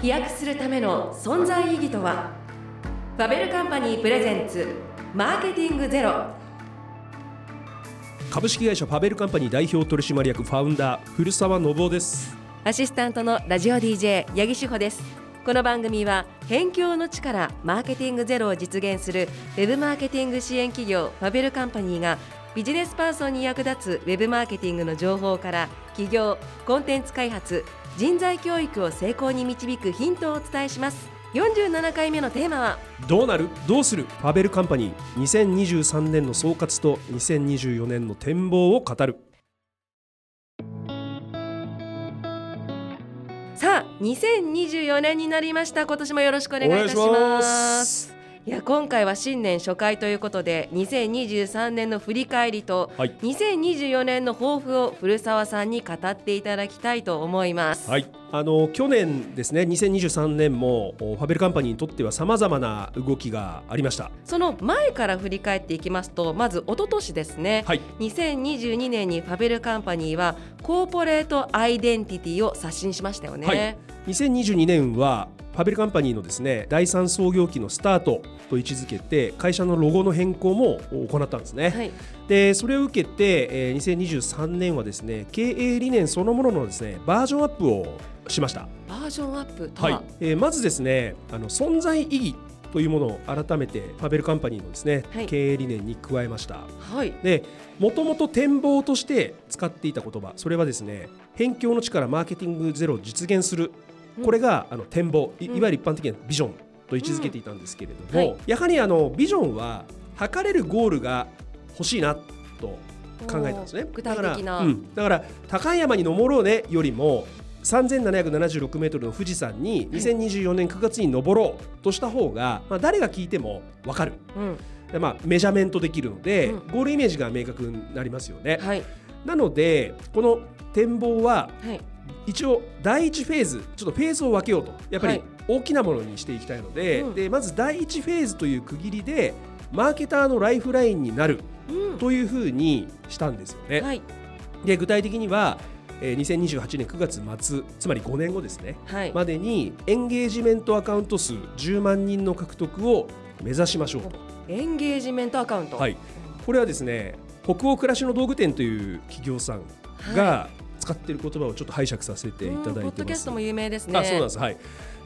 飛躍するための存在意義とは？ファベルカンパニープレゼンツマーケティングゼロ。株式会社ファベルカンパニー代表取締役ファウンダー古澤信夫です。アシスタントのラジオ DJ 八木志保です。この番組は辺境の力マーケティングゼロを実現するウェブマーケティング支援企業ファベルカンパニーがビジネスパーソンに役立つウェブマーケティングの情報から企業コンテンツ開発人材教育を成功に導くヒントをお伝えします。47回目のテーマはどうなるどうするファベルカンパニー2023年の総括と2024年の展望を語る。さあ2024年になりました。今年もよろしくお願いいたしますいや今回は新年初回ということで2023年の振り返りと、はい、2024年の抱負を古澤さんに語っていただきたいと思います。はい。あの去年ですね2023年も FaberCompany にとってはさまざまな動きがありました。その前から振り返っていきますとまず一昨年ですね、はい、2022年に FaberCompany はコーポレートアイデンティティを刷新しましたよね、はい、2022年は FaberCompany のですね第3創業期のスタートと位置づけて会社のロゴの変更も行ったんですね、はい、でそれを受けて、えー、2023年はですね経営理念そのもののですねバージョンアップをしました。バージョンアップは？い、えー、まずですねあの存在意義というものを改めてファベルカンパニーのですね、はい、経営理念に加えました。はい、でもともと展望として使っていた言葉それはですね辺境の力マーケティングゼロを実現するこれがあの展望いわゆる一般的なビジョンと位置づけていたんですけれども、はい、やはりあのビジョンは測れるゴールが欲しいなと考えたんですね。具体的な、うん、だから高山に登ろうねよりも3776メートルの富士山に2024年9月に登ろうとした方が、まあ、誰が聞いても分かる、うん、まあ、メジャーメントできるので、うん、ゴールイメージが明確になりますよね。はい、なのでこの展望は、はい一応第1フェーズちょっとフェーズを分けようと。やっぱり大きなものにしていきたいのではい、でまず第1フェーズという区切りでマーケターのライフラインになるというふうにしたんですよね。はい、で具体的には2028年9月末つまり5年後ですね、はい、までにエンゲージメントアカウント数10万人の獲得を目指しましょうと。エンゲージメントアカウント、はい、これはですね北欧暮らしの道具店という企業さんが使っている言葉をちょっと拝借させていただいてます。ポッドキャストも有名ですね。あそうなんです。はい。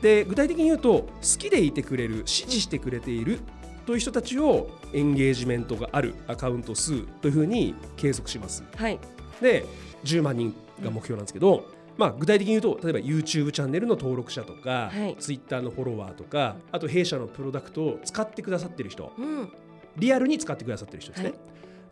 で具体的に言うと好きでいてくれる支持してくれているという人たちをエンゲージメントがあるアカウント数というふうに計測します。はい。で10万人が目標なんですけど。まあ、具体的に言うと例えば YouTube チャンネルの登録者とか、はい、Twitter のフォロワーとかあと弊社のプロダクトを使ってくださってる人、うん、リアルに使ってくださってる人ですね、はいで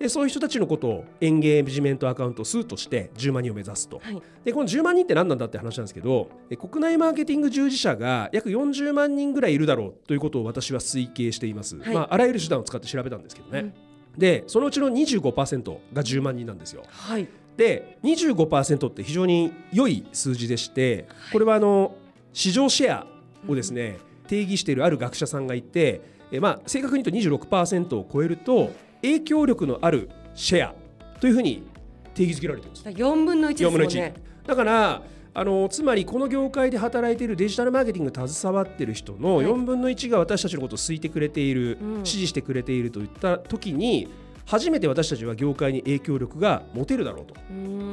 そういう人たちのことをエンゲージメントアカウント数として10万人を目指すと、はい、でこの10万人って何なんだって話なんですけど国内マーケティング従事者が約40万人ぐらいいるだろうということを私は推計しています、はい、まあ、あらゆる手段を使って調べたんですけどね、うん、でそのうちの25%が10万人なんですよ。はい。で25%って非常に良い数字でしてこれはあの市場シェアをですね、定義しているある学者さんがいて、えまあ、正確に言うと26%を超えると影響力のあるシェアというふうに定義づけられています。4分の1ですもんね。だからあのつまりこの業界で働いているデジタルマーケティングに携わっている人の4分の1が私たちのことを好いてくれている、はい、支持してくれているといった時に初めて私たちは業界に影響力が持てるだろうと。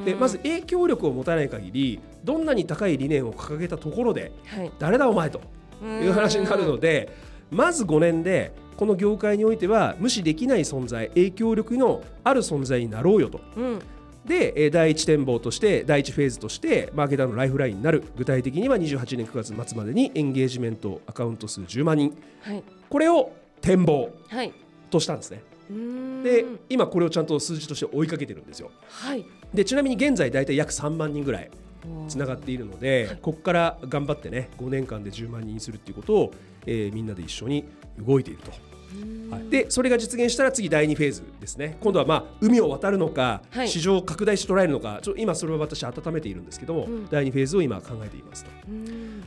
でまず影響力を持たない限りどんなに高い理念を掲げたところで、はい、誰だお前という話になるのでまず5年でこの業界においては無視できない存在影響力のある存在になろうよと。うん。で第1展望として第1フェーズとしてマーケターのライフラインになる。具体的には28年9月末までにエンゲージメントアカウント数10万人、はい、これを展望としたんですね。はい、で今これをちゃんと数字として追いかけてるんですよ。はい、でちなみに現在大体約3万人ぐらいつながっているので、はい、ここから頑張ってね5年間で10万人にするっていうことを、えー、みんなで一緒に動いていると。はい、でそれが実現したら次第2フェーズですね。今度はまあ海を渡るのか、はい、市場を拡大して捉えるのかちょ今それは私温めているんですけども、うん、第2フェーズを今考えていますと。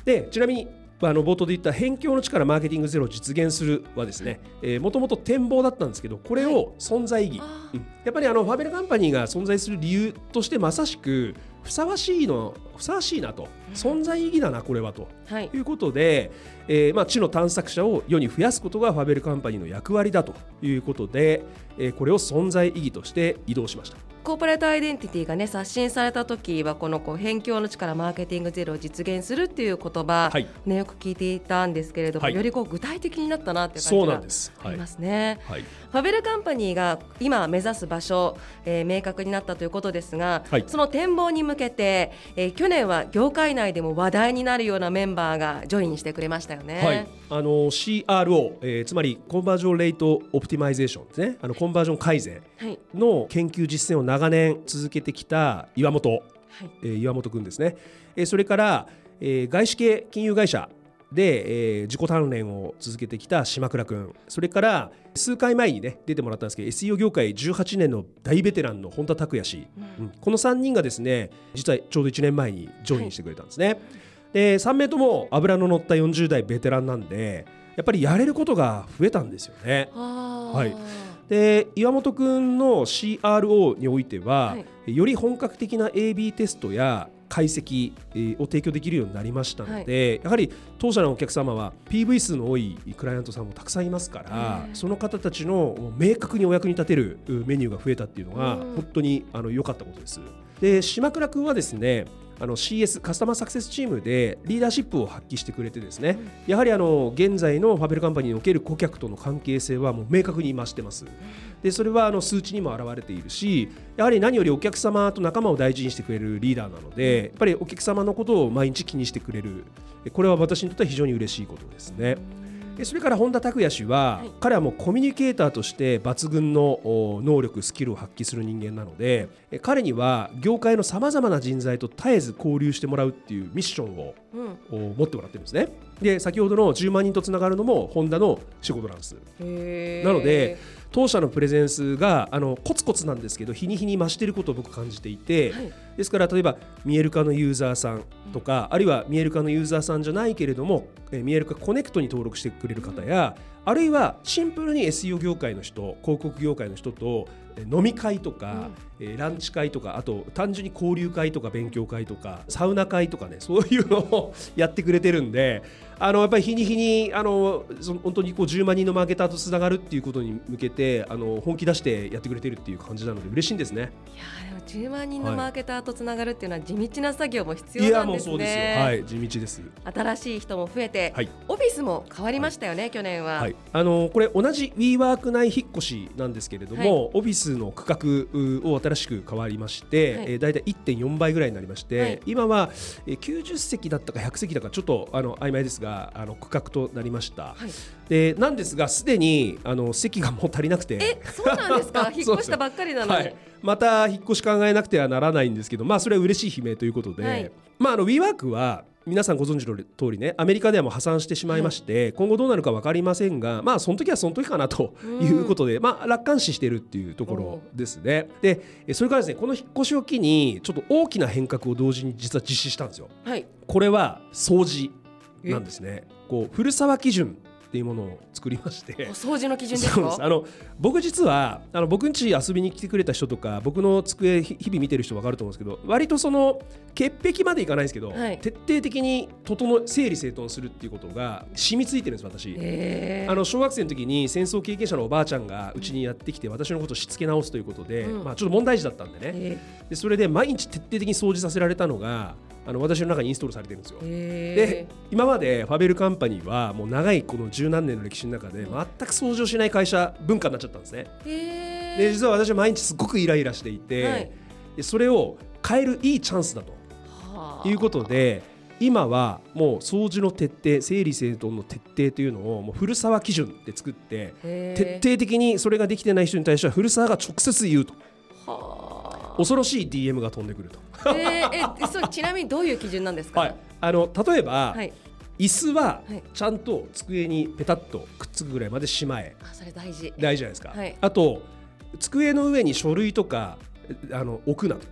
でちなみにあの冒頭で言った辺境の力マーケティングゼロを実現するはですねもともと展望だったんですけどこれを存在意義、はいうん、やっぱりあのファベルカンパニーが存在する理由としてまさしくふさわしいのふさわしいなと。存在意義だなこれはと。はい。いうことで、えーまあ、知の探索者を世に増やすことが FaberCompany の役割だということで、えーこれを存在意義として移動しました。コーポレートアイデンティティがね刷新された時はこのこう辺境の力マーケティングゼロを実現するっていう言葉、はい。ねよく聞いていたんですけれども、はい。よりこう具体的になったなって感じがありますね。はい。 FaberCompany が今目指す場所、えー明確になったということですが、はい。その展望に向けて、えー去年は業界内でも話題になるようなメンバーがジョインしてくれましたよね。はい、あの CRO、えーつまりコンバージョンレートオプティマイゼーションですね。あのコンバージョン改善はい。の研究実践を長年続けてきた岩本、はい。えー岩本君ですね、えーそれから、えー外資系金融会社で、えー自己鍛錬を続けてきた島倉君それから数回前にね出てもらったんですけど SEO 業界18年の大ベテランの本田拓也氏、うん。この3人がですね実はちょうど1年前にジョインしてくれたんですね、で3名とも脂の乗った40代ベテランなんでやっぱりやれることが増えたんですよね。ははい。で岩本君の CRO においては、はい。より本格的な AB テストや解析えーを提供できるようになりましたので、やはり当社のお客様は PV 数の多いクライアントさんもたくさんいますから、うん。その方たちの明確にお役に立てるうメニューが増えたっていうのがうん。本当にあの良かったことです。で島倉君はですねあの CS カスタマーサクセスチームでリーダーシップを発揮してくれてですね、やはりあの現在のファベルカンパニーにおける顧客との関係性はもう明確に増してます。でそれはあの数値にも表れているしやはり何よりお客様と仲間を大事にしてくれるリーダーなのでやっぱりお客様のことを毎日気にしてくれる。これは私にとっては非常に嬉しいことですね。でそれから本田拓也氏は、はい彼はもうコミュニケーターとして抜群のお能力スキルを発揮する人間なのでえ彼には業界のさまざまな人材と絶えず交流してもらうっていうミッションをうんお持ってもらってるんですね。で先ほどの10万人とつながるのもホンダの仕事なんです。なので当社のプレゼンスがあのコツコツなんですけど日に日に増していることを僕感じていて、はいですから例えば見える化のユーザーさんとか、あるいは見える化のユーザーさんじゃないけれどもえー見える化コネクトに登録してくれる方や、あるいはシンプルに SEO 業界の人広告業界の人とえー飲み会とか、えーランチ会とかあと単純に交流会とか勉強会とかサウナ会とかね そういうのを やってくれてるんであのやっぱり日に日にあのその本当にこう10万人のマーケターとつながるっていうことに向けてあの本気出してやってくれてるっていう感じなので嬉しいんですね。いや10万人のマーケターとつながるっていうのは地道な作業も必いや要なんですもうそうですよ。ね。はい地道です。新しい人も増えて、はいオフィスも変わりましたよね、去年は。はい、あのこれ同じ WeWork 内引っ越しなんですけれども、はいオフィスの区画うを新しく変わりまして、はいえー、だいたい1.4倍ぐらいになりまして、はい今は、えー、90席だったか100席だかちょっとあの曖昧ですがあの区画となりました、はいでなんですがすでにあの席がもう足りなくてえ、そうなんですか？引っ越したばっかりなのに。はい、また引っ越し考えなくてはならないんですけど、まあ、それは嬉しい悲鳴ということで、はいまあ、あの WeWork は皆さんご存知の通りねアメリカではもう破産してしまいまして、今後どうなるか分かりませんが、まあ、その時はその時かなということで、まあ、楽観視しているっていうところですね。でえそれからですねこの引っ越しを機にちょっと大きな変革を同時に実は実施したんですよ。はい。これは掃除なんですね。こう古沢基準っていうものを作りまして。お掃除の基準ですか？あの僕実はあの僕ん家遊びに来てくれた人とか僕の机ひ日々見てる人分かると思うんですけど割とその潔癖までいかないですけど、はい。徹底的に整え整理整頓するっていうことが染みついてるんです私。え。ーあの小学生の時に戦争経験者のおばあちゃんがうちにやってきて私のことをしつけ直すということで、うん。まあ、ちょっと問題児だったんでね。え。でそれで毎日徹底的に掃除させられたのがあの私の中にインストールされてるんですよ。で今までファベルカンパニーはもう長いこの十何年の歴史の中で全く掃除をしない会社文化になっちゃったんですね。で実は私は毎日すごくイライラしていて、はい。でそれを変えるいいチャンスだと。はあ。いうことで今はもう掃除の徹底整理整頓の徹底というのをもう古沢基準で作って徹底的にそれができてない人に対しては古沢が直接言うと。は恐ろしい DM が飛んでくると。あえーえそうちなみにどういう基準なんですか？はい、あの例えば、はい。椅子ははい。ちゃんと机にペタッとくっつくぐらいまでしまえ。あそれ大事。大事じゃないですか、はい。あと机の上に書類とかあの置くなと、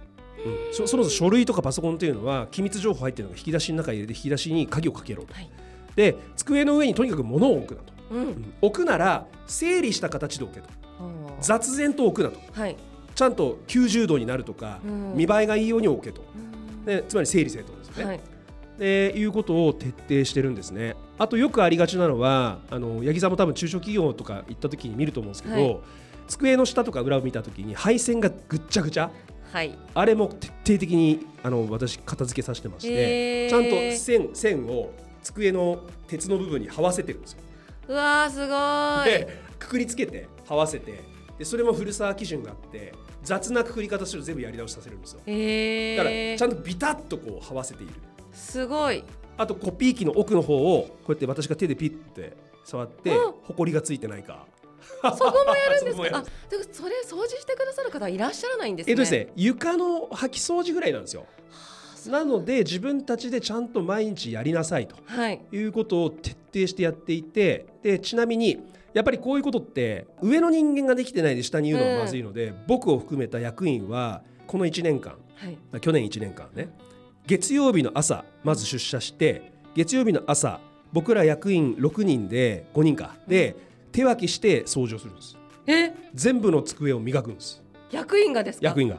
うん、そそもそも書類とかパソコンというのは機密情報入ってるのが引き出しの中に入れて引き出しに鍵をかけろと、はい。で机の上にとにかく物を置くなと、うん。うん置くなら整理した形で置けと。はあ雑然と置くなと。はい。ちゃんと90度になるとか、うん。見栄えがいいように置けと。うん。でつまり整理整頓ですよね。はい。でいうことを徹底してるんですね。あとよくありがちなのはあの八木さんも多分中小企業とか行った時に見ると思うんですけど、はい。机の下とか裏を見た時に配線がぐっちゃぐちゃ。はい。あれも徹底的にあの私片付けさせてまして、ちゃんと線線を机の鉄の部分に這わせてるんですよ。うわーすごーい。でくくりつけて這わせてでそれも古沢基準があって雑なくくり方すると全部やり直しさせるんですよ。へだからえちゃんとビタッとこう這わせている。すごいあとコピー機の奥の方をこうやって私が手でピッて触ってうんほこりがついてないか。そこもやるんですか？あでもそれ掃除してくださる方はいらっしゃらないんですねえっとですね床の掃き掃除ぐらいなんですよ。なので自分たちでちゃんと毎日やりなさいとはいいうことを徹底してやっていてでちなみにやっぱりこういうことって上の人間ができてないで下に言うのはまずいので、僕を含めた役員はこの1年間はい。まあ去年1年間ね月曜日の朝まず出社して月曜日の朝僕ら役員6人で5人か。で手分けして掃除をするんです。え？全部の机を磨くんです。役員がですか？役員が。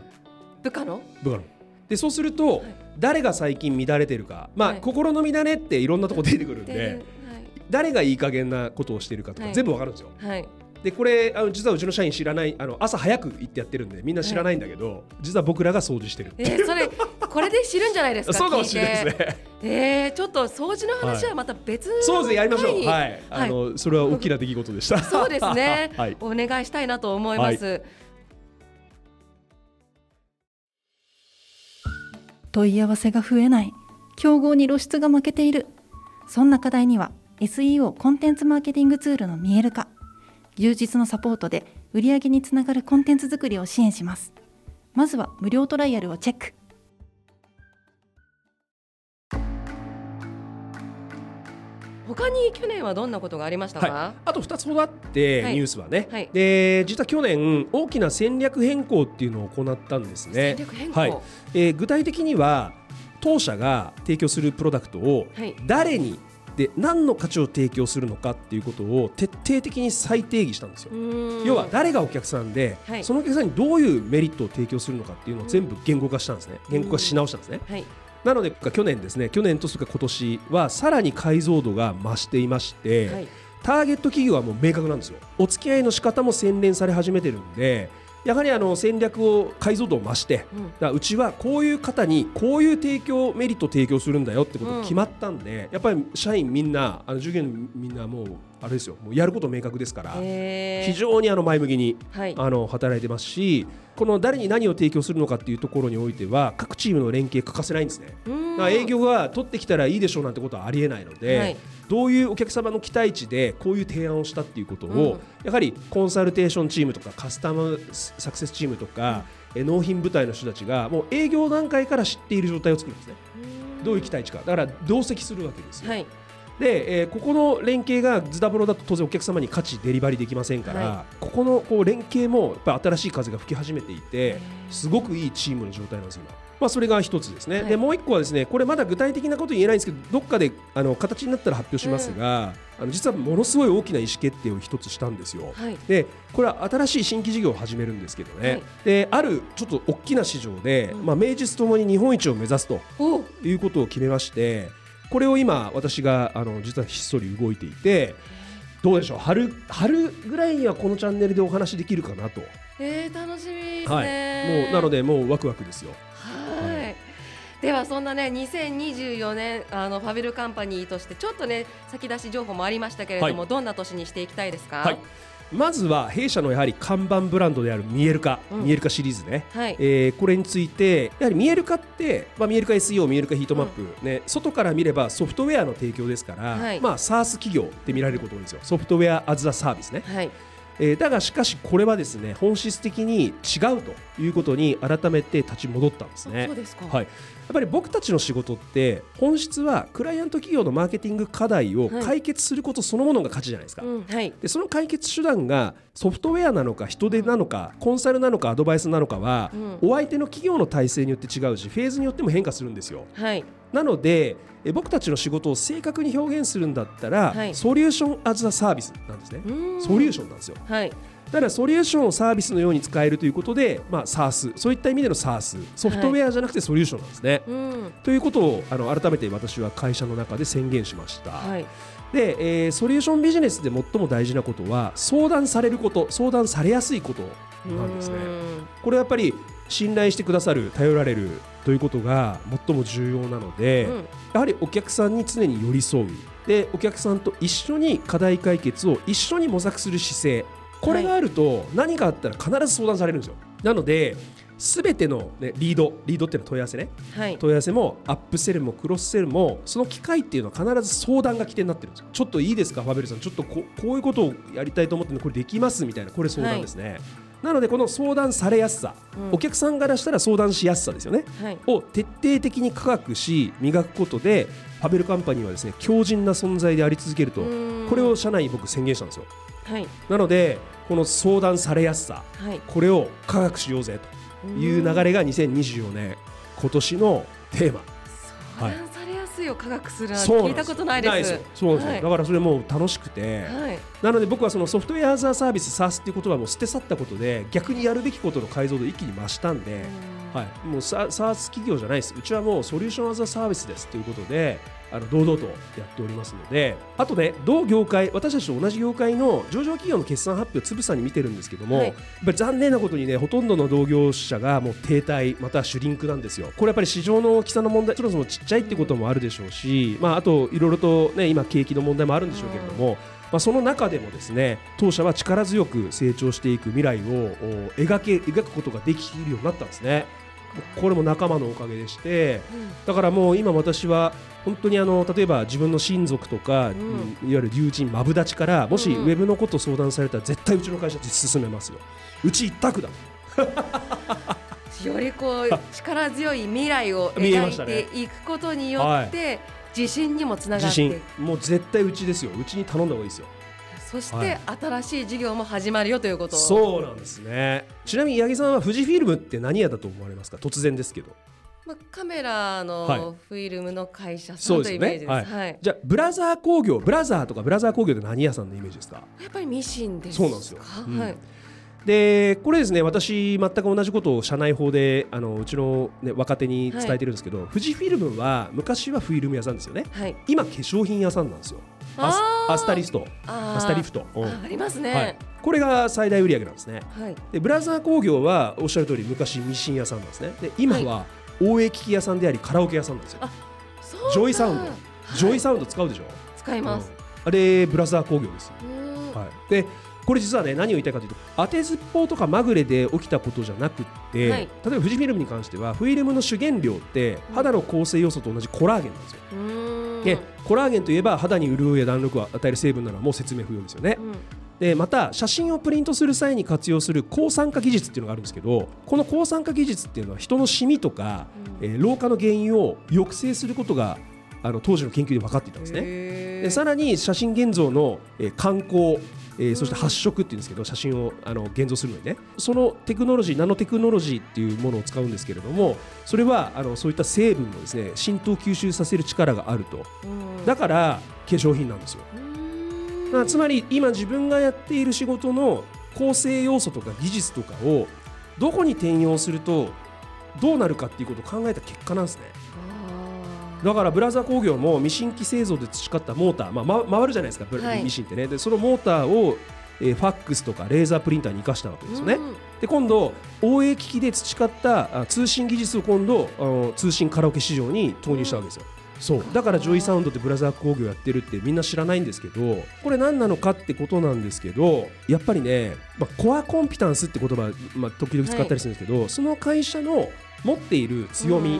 部下の？部下の。でそうすると、誰が最近乱れてるか。まあ、はい。心の乱れっていろんなとこ出てくるんでで誰がいい加減なことをしてるかとかはい。全部わかるんですよ、はい、はい、でこれあの実はうちの社員知らないあの朝早く行ってやってるんでみんな知らないんだけど、実は僕らが掃除してる。えー、それこれで知るんじゃないですか？そうかもしれないですね。えー、ちょっと掃除の話はまた別のそうですねやりましょう。はい、あのそれは大きな出来事でした。そうですね、はい。お願いしたいなと思います、問い合わせが増えない。競合に露出が負けている。そんな課題には SEO コンテンツマーケティングツールの見える化。充実のサポートで売上につながるコンテンツ作りを支援します。まずは無料トライアルをチェック。他に去年はどんなことがありましたか、はい、あと2つほどあって、はい。ニュースはね、はい。で実は去年大きな戦略変更っていうのを行ったんですね。戦略変更？はい。えー具体的には当社が提供するプロダクトをはい。誰にで何の価値を提供するのかっていうことを徹底的に再定義したんですよ。要は誰がお客さんで、はい。そのお客さんにどういうメリットを提供するのかっていうのを全部言語化したんですね。言語化し直したんですね。はい。なので去年ですね去年とそれから今年はさらに解像度が増していまして、はいターゲット企業はもう明確なんですよお付き合いの仕方も洗練され始めてるんでやはりあの戦略を解像度を増してうん。うちはこういう方にこういう提供メリットを提供するんだよってことが決まったんで、やっぱり社員みんなあの従業員みんなもうあれですよ。もうやること明確ですから、えー。非常にあの前向きにはい。あの働いてますしこの誰に何を提供するのかっていうところにおいては各チームの連携欠かせないんですね。だ営業が取ってきたらいいでしょうなんてことはありえないので、はい。どういうお客様の期待値でこういう提案をしたっていうことを、うん。やはりコンサルテーションチームとかカスタマーサクセスチームとか、え納品部隊の人たちがもう営業段階から知っている状態を作るんですね。どういう期待値か。だから同席するわけですよ。はいで、えーここの連携がズダブロだと当然お客様に価値デリバリーできませんから、はここのこう連携もやっぱり新しい風が吹き始めていてすごくいいチームの状態なんです今。まあ、それが一つですね、はい。でもう一個はですねこれまだ具体的なこと言えないんですけどどっかであの形になったら発表しますが、あの実はものすごい大きな意思決定を一つしたんですよ。はい。でこれは新しい新規事業を始めるんですけどね、はい。であるちょっと大きな市場で、うん。まあ、名実ともに日本一を目指すとおいうことを決めましてこれを今私があの実はひっそり動いていてどうでしょう？春春ぐらいにはこのチャンネルでお話できるかなと、えー、楽しみですはい、ね、もうなのでもうワクワクですよ。はい。ではそんなね2024年あのファビルカンパニーとしてちょっとね先出し情報もありましたけれども、はどんな年にしていきたいですか？はい、まずは弊社のやはり看板ブランドである見える化、うん。見える化シリーズね、はい。えーこれについてやはり見える化って、まあ、見える化 SEO 見える化ヒートマップ、ね、外から見ればソフトウェアの提供ですから、はい。まあ、SaaS 企業って見られることが多いんですよ。ソフトウェアアズアサービスね、はい。えーだがしかしこれはですね本質的に違うということに改めて立ち戻ったんですねそう。ですか。はい、やっぱり僕たちの仕事って本質はクライアント企業のマーケティング課題をはい解決することそのものが価値じゃないですか。うん、はい。でその解決手段がソフトウェアなのか人手なのかコンサルなのかアドバイスなのかは、うんお相手の企業の体制によって違うしフェーズによっても変化するんですよ。はい。なのでえ僕たちの仕事を正確に表現するんだったら、はいソリューションアズアサービスなんですね。ソリューションなんですよ。はい。ただソリューションをサービスのように使えるということで、まあ、SARS そういった意味での SARS ソフトウェアじゃなくてソリューションなんですね。うんということをあの改めて私は会社の中で宣言しました。はいで、えーソリューションビジネスで最も大事なことは相談されること相談されやすいことなんですね。これはやっぱり信頼してくださる頼られるということが最も重要なので、うん。やはりお客さんに常に寄り添う。でお客さんと一緒に課題解決を一緒に模索する姿勢。これがあると何かあったら必ず相談されるんですよ。なので全ての、ね、リードリードっていうのは問い合わせね。はい。問い合わせもアップセルもクロスセルもその機会っていうのは必ず相談が起点になってるんですよ。ちょっといいですかファベルさん。ちょっとここういうことをやりたいと思ってるのこれできますみたいなこれ相談ですね、なのでこの相談されやすさ、うん。お客さんからしたら相談しやすさですよね。はい。を徹底的に科学し磨くことでファベルカンパニーはですね強靭な存在であり続けるとうん。これを社内に僕宣言したんですよ。はい。なのでこの相談されやすさはい。これを科学しようぜという流れが2024年今年のテーマ。相談されやすいを科学する聞いたことないです。よそうなんですよ、はい。だからそれもう楽しくて、はい。なので僕はそのソフトウェアアザーサービス SaaS っていう言葉も捨て去ったことで逆にやるべきことの解像度一気に増したんで、はい、もうサ SaaS 企業じゃないです。うちはもうソリューションアザーサービスですということであの堂々とやっておりますのであとね同業界私たちと同じ業界の上場企業の決算発表つぶさに見てるんですけども、はい。やっぱり残念なことにねほとんどの同業者がもう停滞またはシュリンクなんですよ。これやっぱり市場の大きさの問題そもそもちっちゃいってこともあるでしょうし、まあ、あといろいろとね今景気の問題もあるんでしょうけれども、まあ、その中でもですね当社は力強く成長していく未来をお描け描くことができるようになったんですね。これも仲間のおかげでしてだからもう今私は本当にあの例えば自分の親族とか、ん。いわゆる友人マブダチからもしうん。ウェブのことを相談されたら絶対うちの会社に進めますよ。うち一択だよりこう力強い未来を 描いていくことによって自信にもつなが自って。もう絶対うちですよ。うちに頼んだ方がいいですよそしはい。て新しい事業も始まるよということ。そうなんですね。ちなみに八木さんは富士フィルムって何屋だと思われますか？突然ですけど。まあ、カメラはい。のフィルムの会社さんというイメージねです。はい。じゃあブラザー工業ブラザーとかブラザー工業って何屋さんのイメージですか？やっぱりミシンですか？そうなんですよ。うん。はい。でこれですね私全く同じことを社内法であのうちの、ね、若手に伝えてるんですけど、富士フィルムは昔はフィルム屋さんですよね。はい。今化粧品屋さんなんですよアスタリフト。アスタリフト、うん。あありますね。はい、これが最大売上なんですね。はい。でブラザー工業はおっしゃる通り昔ミシン屋さんなんですね。で今は OA機器屋さんでありカラオケ屋さんなんですよ。 JOYSOUND、はい。 JOYSOUND 使うでしょ、使います。うん。あれブラザー工業です、はい、でこれ実はね何を言いたいかというと当てずっぽうとかまぐれで起きたことじゃなくって、はい。例えば富士フィルムに関してはフィルムの主原料って肌の構成要素と同じコラーゲンなんですよ、うーん。でコラーゲンといえば肌に潤いや弾力を与える成分なのはもう説明不要ですよね、うん。でまた写真をプリントする際に活用する抗酸化技術っていうのがあるんですけどこの抗酸化技術っていうのは人のシミとか、うん。えー老化の原因を抑制することがあの当時の研究で分かっていたんですね。でさらに写真現像の、えー観光えーそして発色っていうんですけど写真をあの現像するのにね。そのテクノロジーナノテクノロジーっていうものを使うんですけれどもそれはあのそういった成分をですね浸透吸収させる力があると。うん。だから化粧品なんですよ。まあつまり今自分がやっている仕事の構成要素とか技術とかをどこに転用するとどうなるかっていうことを考えた結果なんですねだからブラザー工業もミシン機製造で培ったモーター、まあ、ま回るじゃないですか、ブラはい。ミシンってね。でそのモーターを、えーファックスとかレーザープリンターに生かしたわけですよね、うんで今度OA機器で培ったあ通信技術を今度あの通信カラオケ市場に投入したわけですよ、そう。だから JOYSOUND ってブラザー工業やってるってみんな知らないんですけどこれ何なのかってことなんですけどやっぱりね、まあ、コアコンピタンスって言葉、まあ、時々使ったりするんですけど、その会社の持っている強み、うん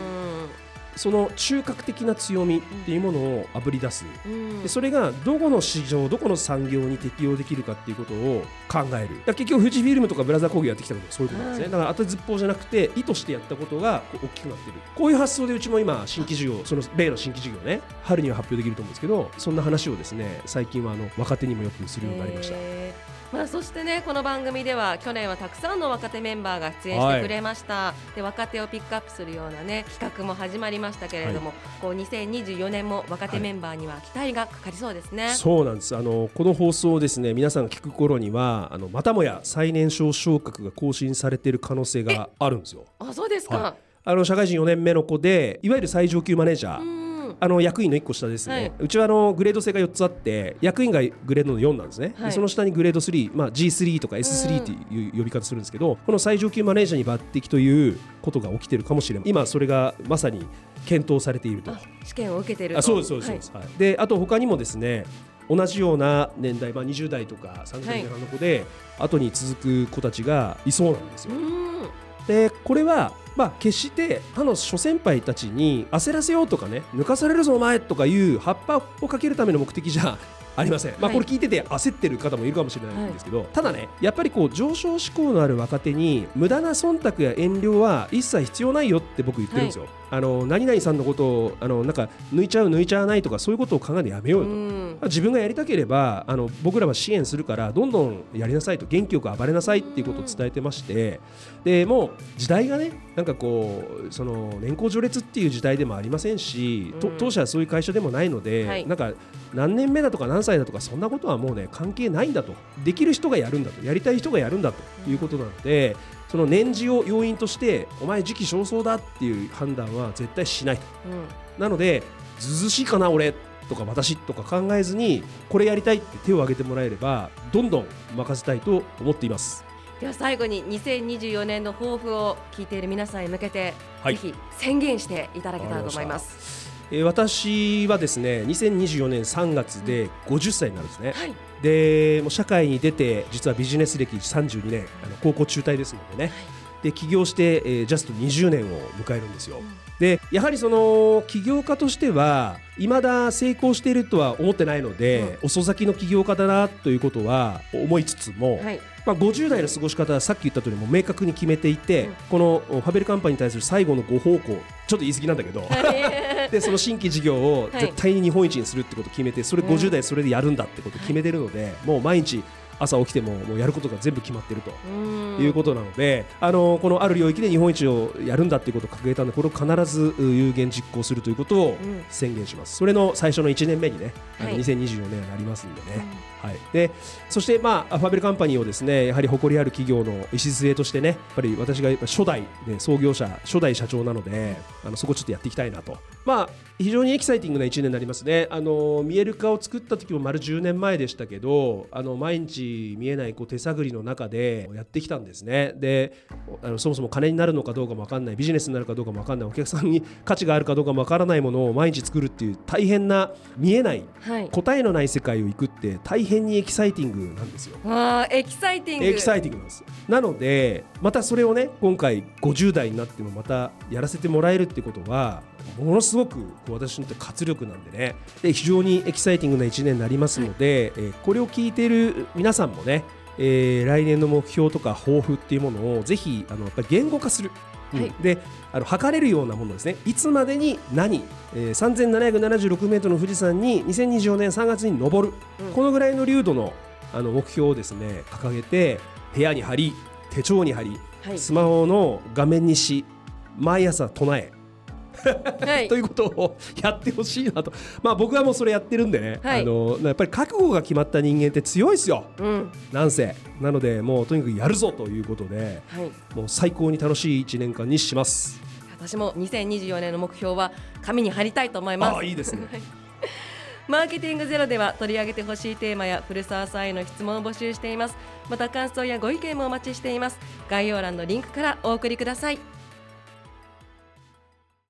その中核的な強みっていうものをあぶり出す。うん。でそれがどこの市場どこの産業に適用できるかっていうことを考える。結局富士フィルムとかブラザー工業やってきたことはそういうことなんですね、はい。だから当てずっぽうじゃなくて意図してやったことが大きくなってる。こういう発想でうちも今新規事業その例の新規事業ね春には発表できると思うんですけどそんな話をですね最近はあの若手にもよくするようになりましたまあ、そしてねこの番組では去年はたくさんの若手メンバーが出演してくれました、はい、で若手をピックアップするようなね企画も始まりましたけれども、はい、こう2024年も若手メンバーには期待がかかりそうですね、はい、そうなんです。あのこの放送ですね皆さんが聞く頃にはあのまたもや最年少昇格が更新されている可能性があるんですよ。あそうですか、あの社会人4年目の子でいわゆる最上級マネージャーあの役員の1個下ですね、はい、うちはあのグレード制が4つあって役員がグレードの4なんですね、はい、その下にグレード3、まあ、G3 とか S3 という呼び方するんですけどこの最上級マネージャーに抜擢ということが起きてるかもしれない今それがまさに検討されていると。試験を受けてるあそうですそうです、はい、であと他にもですね同じような年代、まあ、20代とか30代の子で、後に続く子たちがいそうなんですよ。でこれはまあ、決して他の諸先輩たちに焦らせようとかね抜かされるぞお前とかいう葉っぱをかけるための目的じゃありません、まあ、これ聞いてて焦ってる方もいるかもしれないんですけど、はい、ただねやっぱりこう上昇志向のある若手に無駄な忖度や遠慮は一切必要ないよって僕言ってるんですよ。はい。あの何々さんのことをあのなんか抜いちゃう抜いちゃわないとかそういうことを考えるのやめようよと、自分がやりたければあの僕らは支援するからどんどんやりなさいと元気よく暴れなさいっていうことを伝えてまして。でもう時代がねなんかこうその年功序列っていう時代でもありませんし、と当社はそういう会社でもないので、はい、なんか何年目だとか何歳だとかそんなことはもうね関係ないんだと。できる人がやるんだと。やりたい人がやるんだということなので。その年次を要因としてお前時期尚早だっていう判断は絶対しないと、うん、なのでずずしいかな俺とか私とか考えずにこれやりたいって手を挙げてもらえればどんどん任せたいと思っています。では最後に2024年の抱負を聞いている皆さんへ向けて、はい、ぜひ宣言していただけたらと思います。え私はですね2024年3月で50歳になるんですね、はい、でもう社会に出て実はビジネス歴32年あの高校中退ですのでね、はい、で起業して、えー、ジャスト20年を迎えるんですよ、うん、でやはりその起業家としてはいまだ成功しているとは思ってないので、うん、遅咲きの起業家だなということは思いつつも、はい。まあ、50代の過ごし方はさっき言った通りも明確に決めていて、うん、このファベルカンパニーに対する最後のご奉公ちょっと言い過ぎなんだけどでその新規事業を絶対に日本一にするってことを決めてそれ50代それでやるんだってことを決めてるので、もう毎日朝起きてももうやることが全部決まっているということなのであのこのある領域で日本一をやるんだということを掲げたのでこれを必ず有言実行するということを宣言します、それの最初の1年目にね、はい、2024年になりますんでね。はい、でそして、まあ、ファベルカンパニーをですねやはり誇りある企業の礎としてねやっぱり私が初代、ね、創業者初代社長なのであのそこちょっとやっていきたいなと、まあ、非常にエキサイティングな1年になりますね。あの見える化を作った時も丸10年前でしたけどあの毎日見えないこう手探りの中でやってきたんですね。であのそもそも金になるのかどうかも分かんないビジネスになるかどうかも分かんないお客さんに価値があるかどうかも分からないものを毎日作るっていう大変な見えない、はい、答えのない世界を行くって大変にエキサイティングなんですよ。あエキサイティング。エキサイティングなんですなのでまたそれをね今回50代になってもまたやらせてもらえるってことはものすごく私にとって活力なんでね。で非常にエキサイティングな1年になりますので、はい、えー、これを聞いている皆さんもね、えー、来年の目標とか抱負っていうものをぜひあのやっぱり言語化する。はい、であの測れるようなものですね、いつまでに何、えー、3776メートルの富士山に2024年3月に登る、うん、このぐらいの粒度のあの目標をですね掲げて、部屋に貼り、手帳に貼り、はい、スマホの画面にし、毎朝唱え、はい、ということをやってほしいなと、まあ、僕はもうそれやってるんでね、はい、あのやっぱり覚悟が決まった人間って強いですよ、うん、なんせ。なのでもうとにかくやるぞということで、はい、もう最高に楽しい1年間にします。私も2024年の目標は紙に貼りたいと思います。あいいですね。マーケティングゼロでは取り上げてほしいテーマや古澤さんへの質問を募集しています。また感想やご意見もお待ちしています。概要欄のリンクからお送りください